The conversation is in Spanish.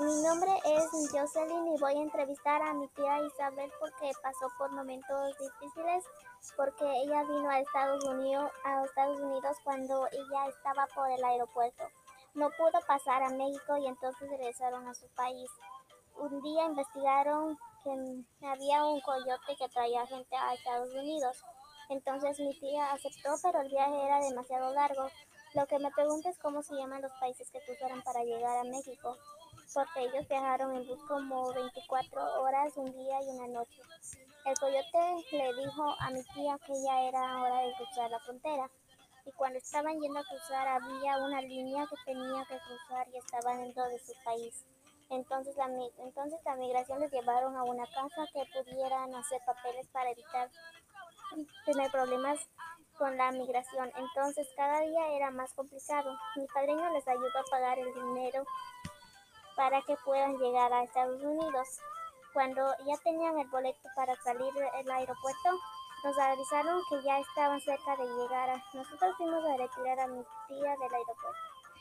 Mi nombre es Jocelyn y voy a entrevistar a mi tía Isabel porque pasó por momentos difíciles porque ella vino a Estados Unidos, a Estados Unidos cuando ella estaba por el aeropuerto. No pudo pasar a México y entonces regresaron a su país. Un día investigaron que había un coyote que traía gente a Estados Unidos. Entonces mi tía aceptó, pero el viaje era demasiado largo. Lo que me pregunto es cómo se llaman los países que cruzaron para llegar a México, porque ellos viajaron en bus como 24 horas, un día y una noche. El coyote le dijo a mi tía que ya era hora de cruzar la frontera. Y cuando estaban yendo a cruzar había una línea que tenía que cruzar y estaba dentro de su país. Entonces la, entonces la migración les llevaron a una casa que pudieran hacer papeles para evitar tener problemas con la migración. Entonces cada día era más complicado. Mi padrino les ayudó a pagar el dinero para que puedan llegar a Estados Unidos. Cuando ya tenían el boleto para salir del aeropuerto, nos avisaron que ya estaban cerca de llegar. Nosotros fuimos a retirar a mi tía del aeropuerto.